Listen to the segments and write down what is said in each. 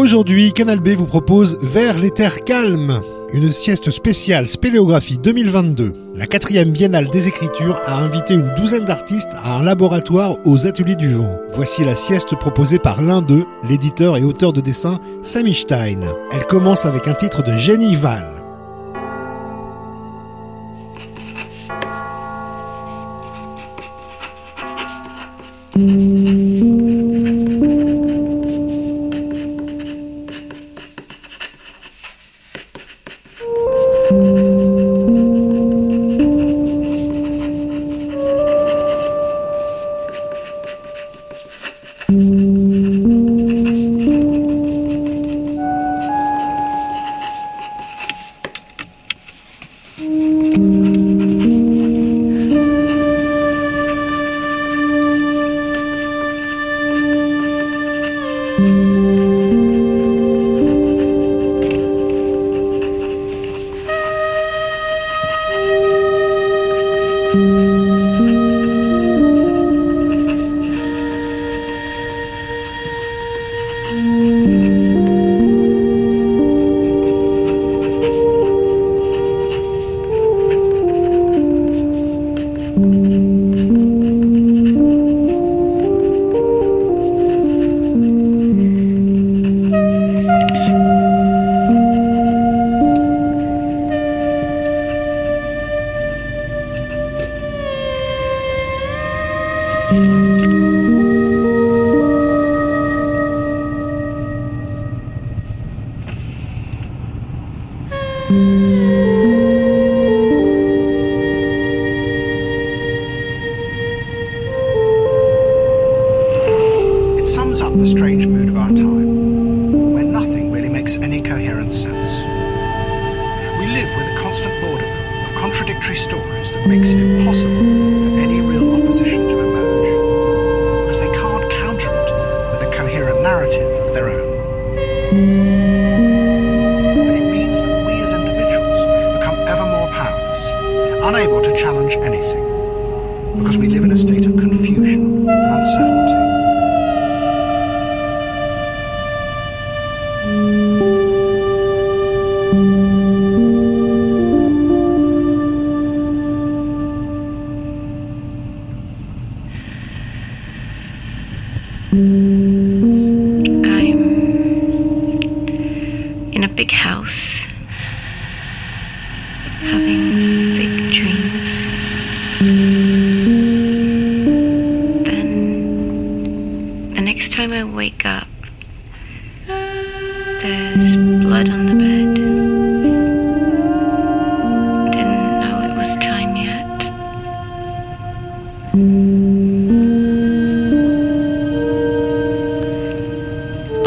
Aujourd'hui, Canal B vous propose Vers les terres calmes, une sieste spéciale Spéléographie 2022. La quatrième biennale des écritures a invité une douzaine d'artistes à un laboratoire aux ateliers du vent. Voici la sieste proposée par l'un d'eux, l'éditeur et auteur de dessin Sammy Stein. Elle commence avec un titre de Jenny Val.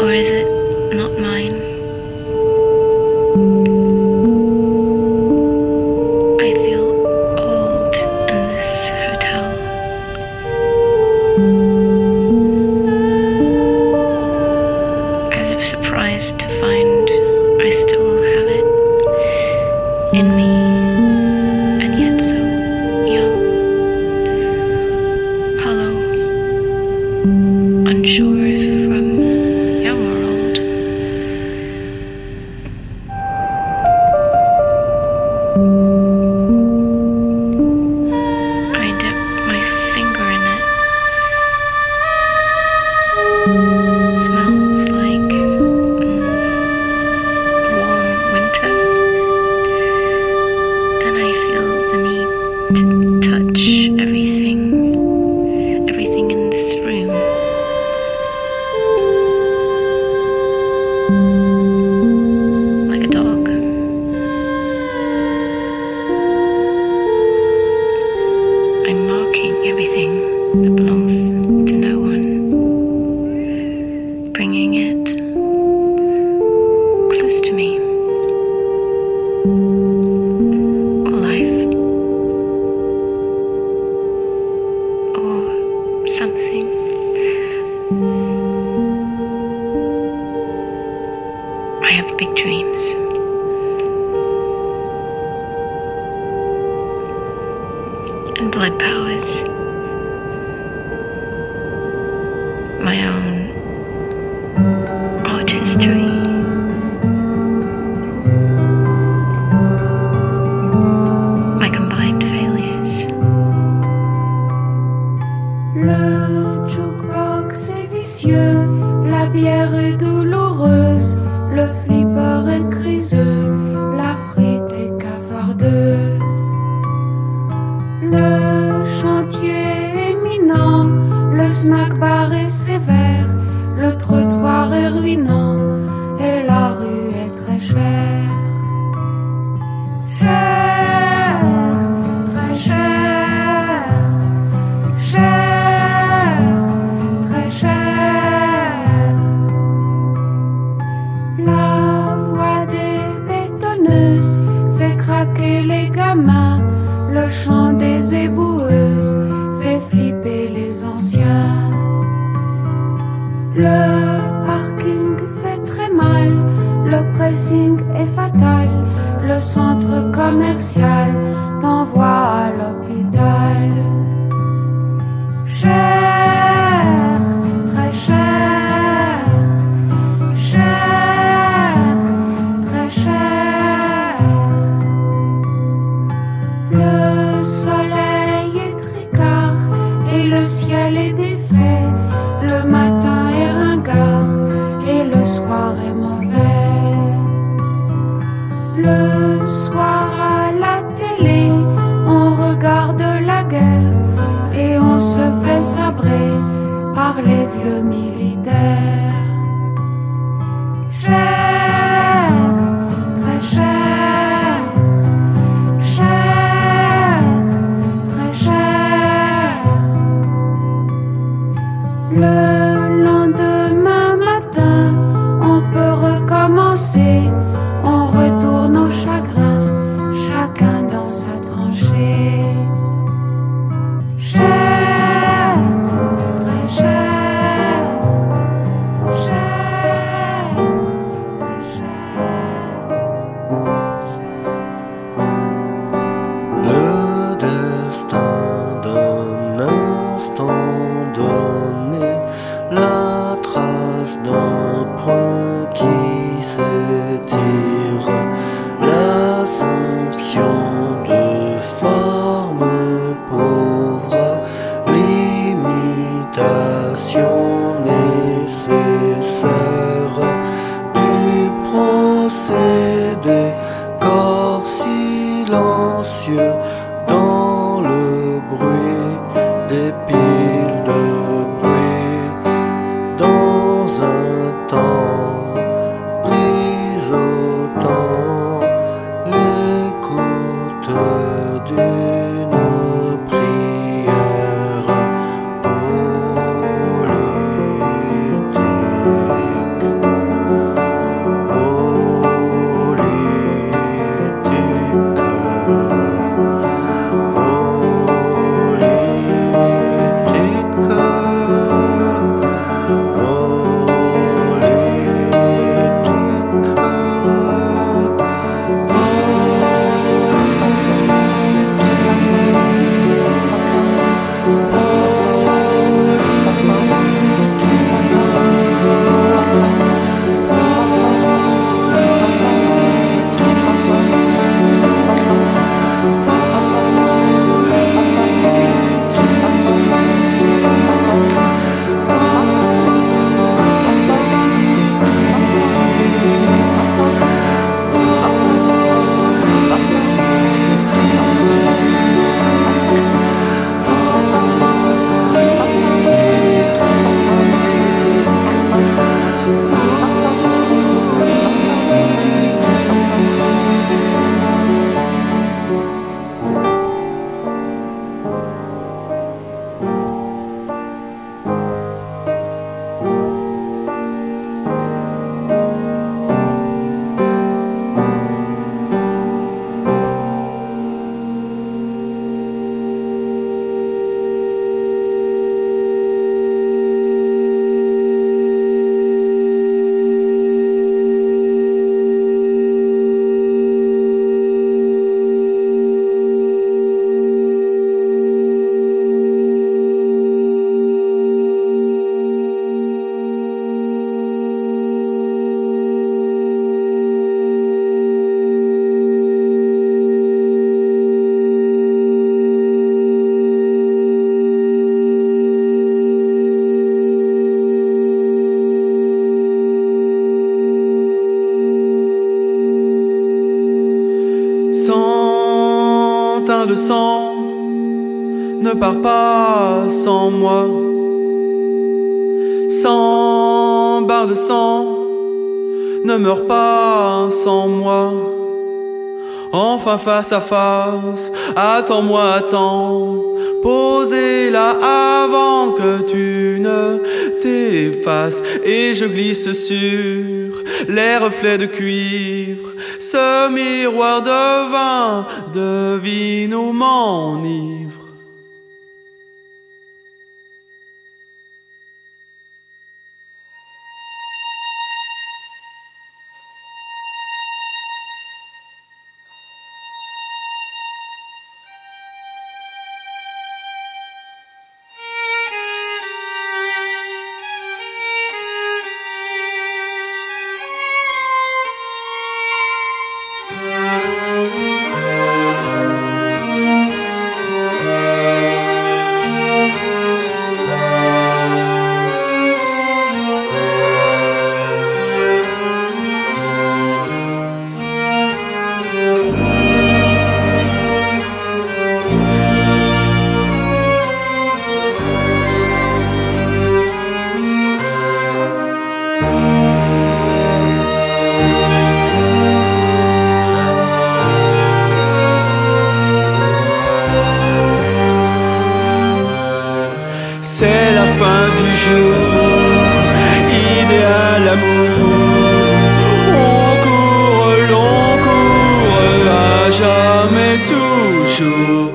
Or is it not mine? les vieux militaires. Face à face. Attends-moi, attends. Posez là avant que tu ne t'effaces. Et je glisse sur les reflets de cuivre. Ce miroir de vin devine où m'enivre. C'est la fin du jour, idéal amour. On court, l'on court, à jamais toujours.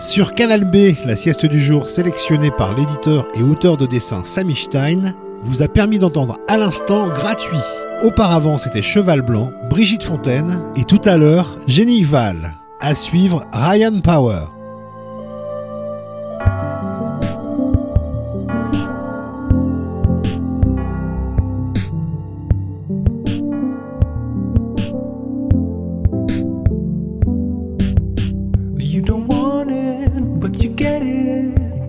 Sur Canal B, la sieste du jour sélectionnée par l'éditeur et auteur de dessin Sami Stein vous a permis d'entendre à l'instant gratuit. Auparavant, c'était Cheval Blanc, Brigitte Fontaine et tout à l'heure, Jenny Val. À suivre, Ryan Power.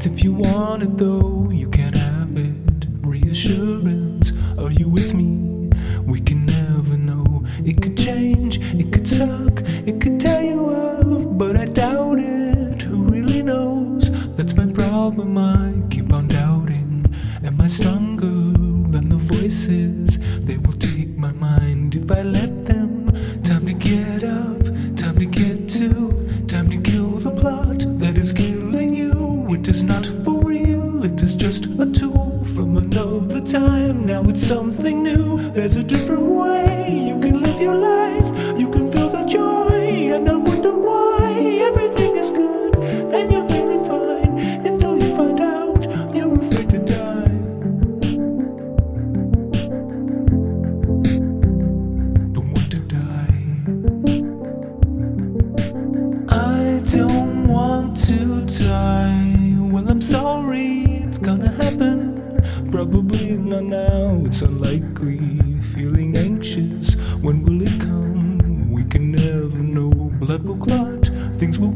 if you want it though, you can have it. Reassurance, are you with me? We can never know. It could change, it could suck, it could tear you up, but I doubt it. Who really knows? That's my problem, I keep on doubting. Am I strong? There's a different way you can live your life. You can feel the joy and not wonder why everything is good and you're feeling fine until you find out you're afraid to die. Don't want to die. I don't want to die. Well, I'm sorry, it's gonna happen. Probably not now, it's unlikely. things will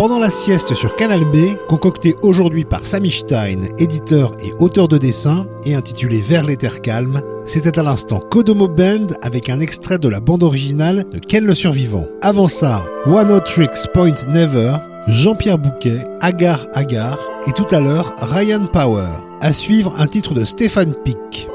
Pendant la sieste sur Canal B, concocté aujourd'hui par Sami Stein, éditeur et auteur de dessin, et intitulé Vers les terres calmes, c'était à l'instant Kodomo Band avec un extrait de la bande originale de Ken le Survivant. Avant ça, One O Tricks Point Never, Jean-Pierre Bouquet, Agar Agar, et tout à l'heure Ryan Power. À suivre un titre de Stéphane Pick.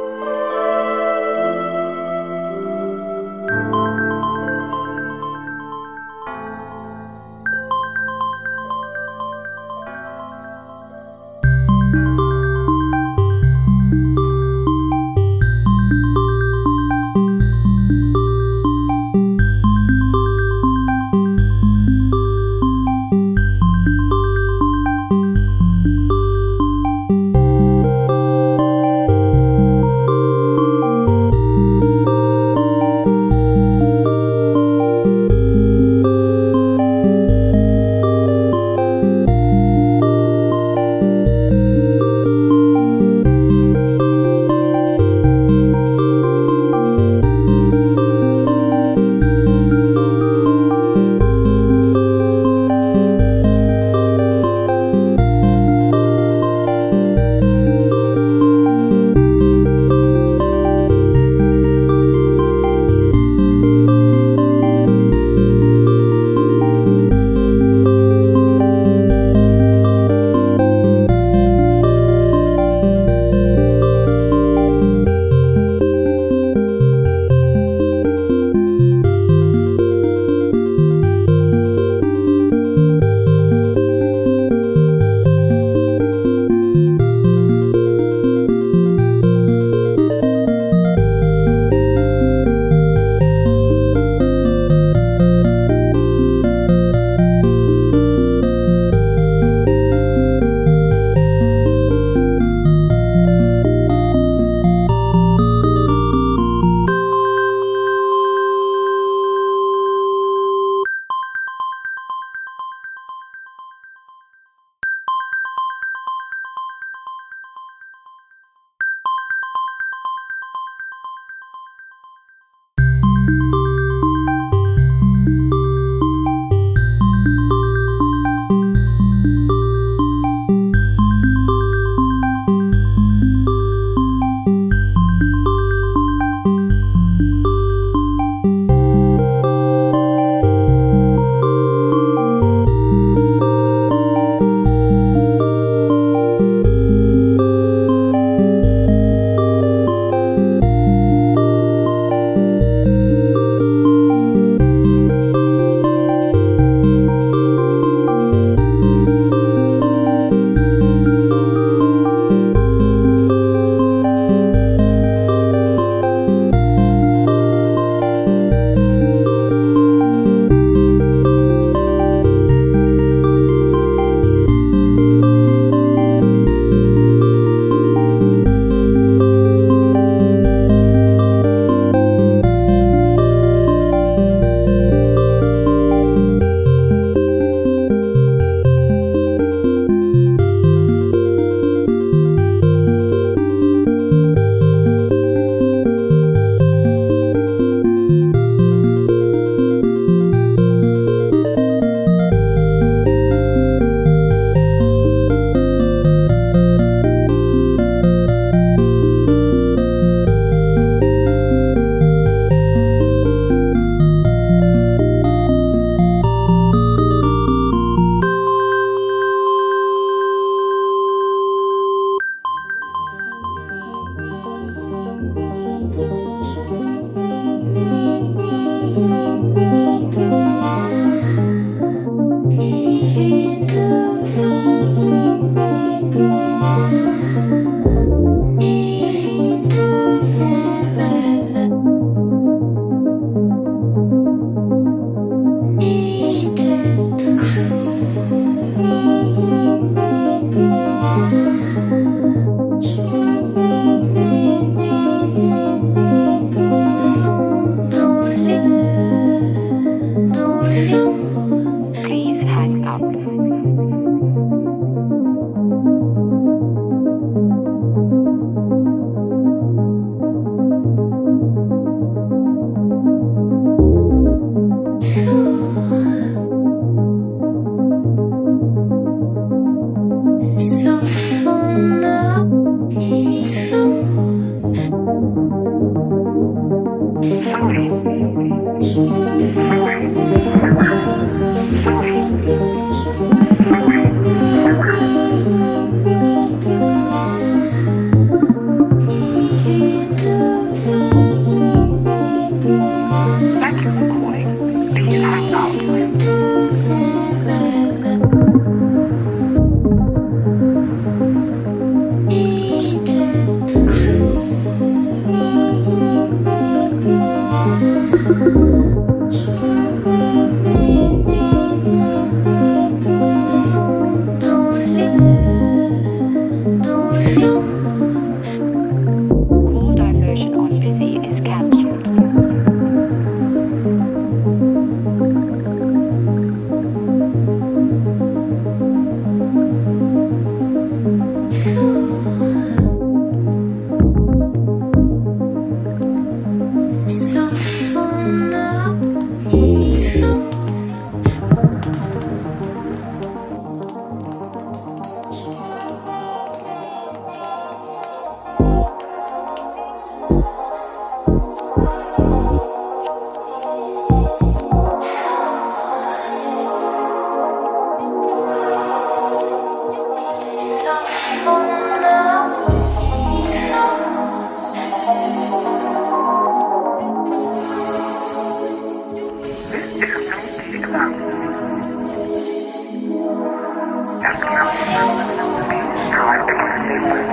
Try to be safe.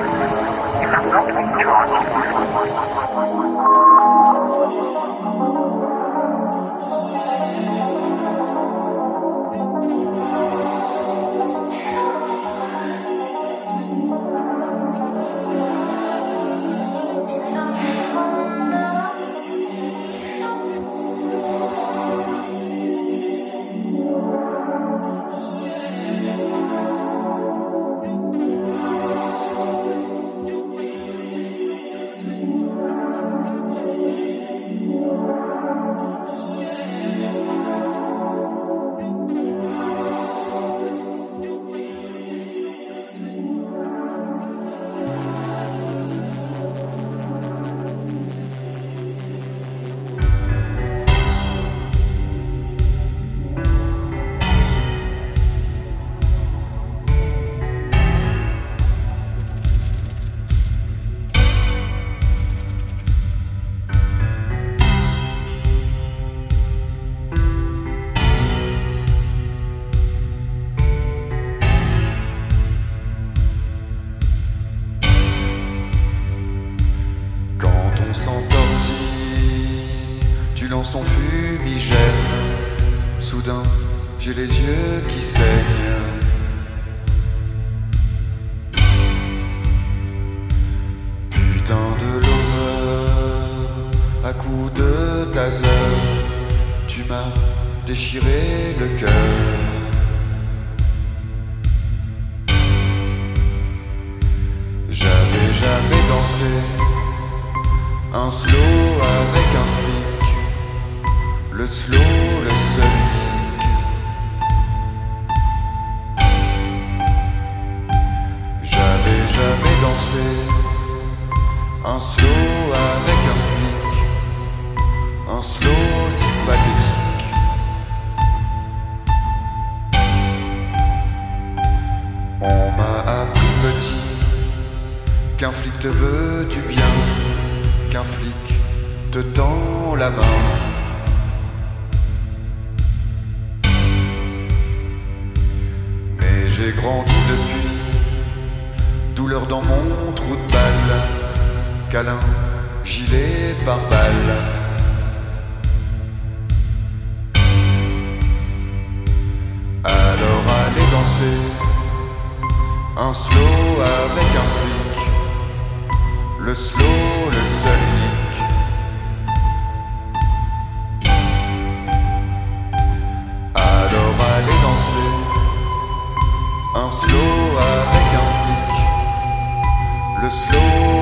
You are not in charge. Un slow avec un flic. Le slow, le seul. J'avais jamais dansé. Un slow avec un flic. Un slow, c'est pathétique. qu'un flic te veut du bien, qu'un flic te tend la main. Mais j'ai grandi depuis, douleur dans mon trou de balle, câlin, gilet par balle. Alors allez danser un slow avec un flic le slow, le seul hic. Alors allez danser un slow avec un flic. Le slow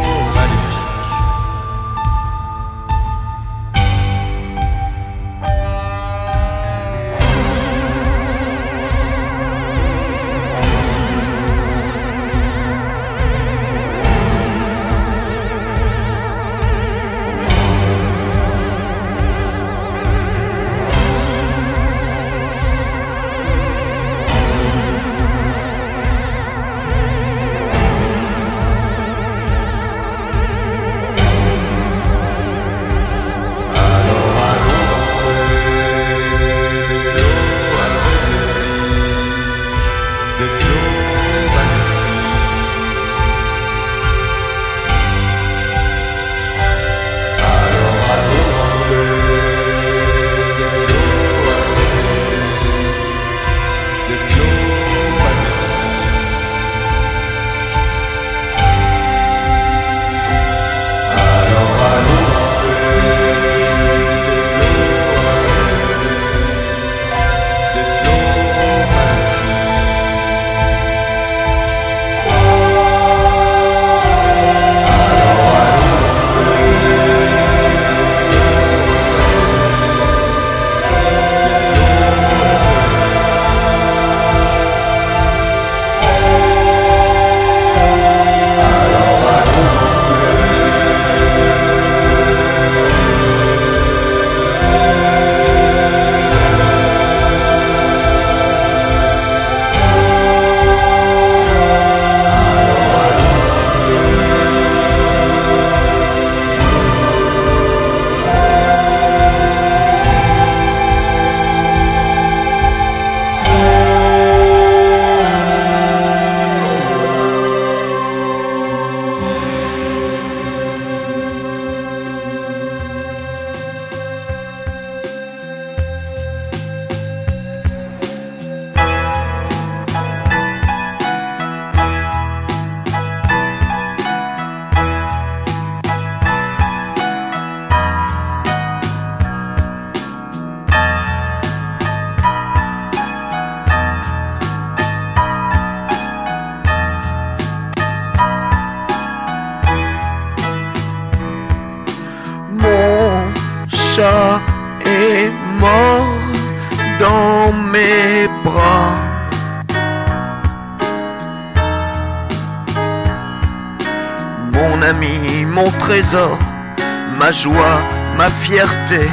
ma joie, ma fierté,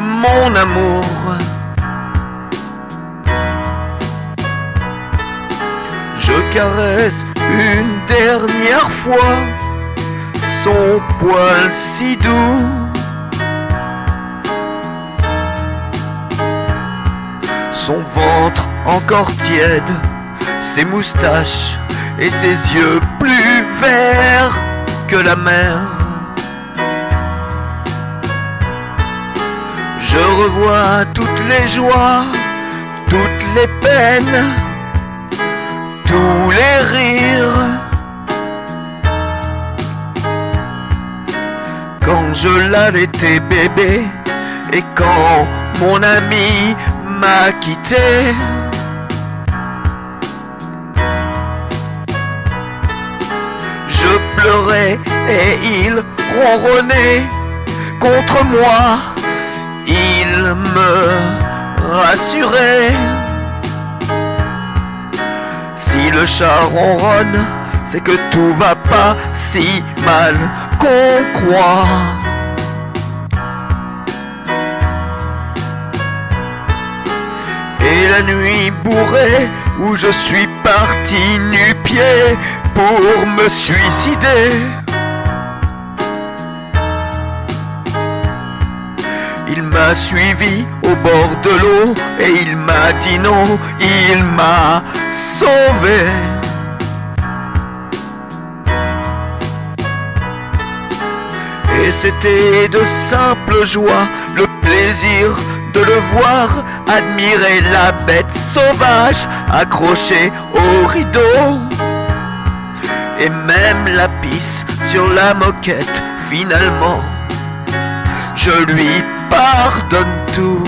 mon amour. Je caresse une dernière fois son poil si doux. Son ventre encore tiède, ses moustaches et ses yeux plus verts que la mer. Je revois toutes les joies, toutes les peines, tous les rires. Quand je l'allaitais bébé et quand mon ami m'a quitté. Et il ronronnait contre moi. Il me rassurait. Si le chat ronronne, c'est que tout va pas si mal qu'on croit. Et la nuit bourrée où je suis parti nu-pied pour me suicider. Il m'a suivi au bord de l'eau et il m'a dit non, il m'a sauvé. Et c'était de simple joie, le plaisir de le voir, admirer la bête sauvage accrochée au rideau. Et même la pisse sur la moquette, finalement, je lui pardonne tout.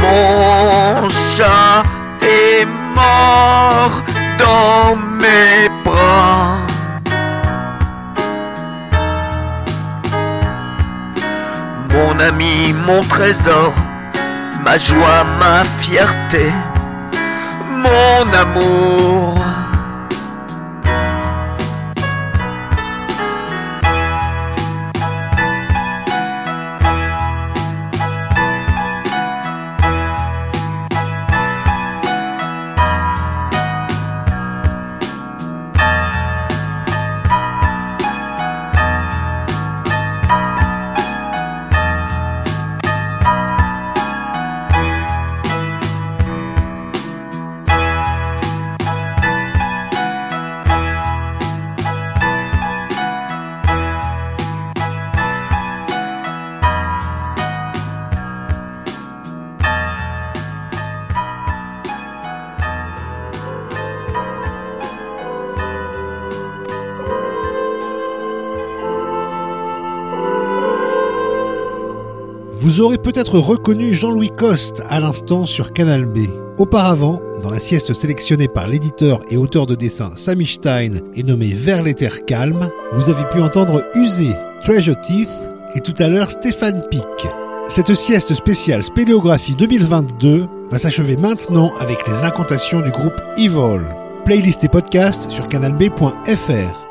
Mon chat est mort dans mes bras. Mon ami, mon trésor, ma joie, ma fierté, mon amour. Vous aurez peut-être reconnu Jean-Louis Coste à l'instant sur Canal B. Auparavant, dans la sieste sélectionnée par l'éditeur et auteur de dessin Sammy Stein et nommée Vers les terres calmes, vous avez pu entendre User, Treasure Teeth et tout à l'heure Stéphane Pic. Cette sieste spéciale Spéléographie 2022 va s'achever maintenant avec les incantations du groupe Evil. Playlist et podcast sur canalb.fr.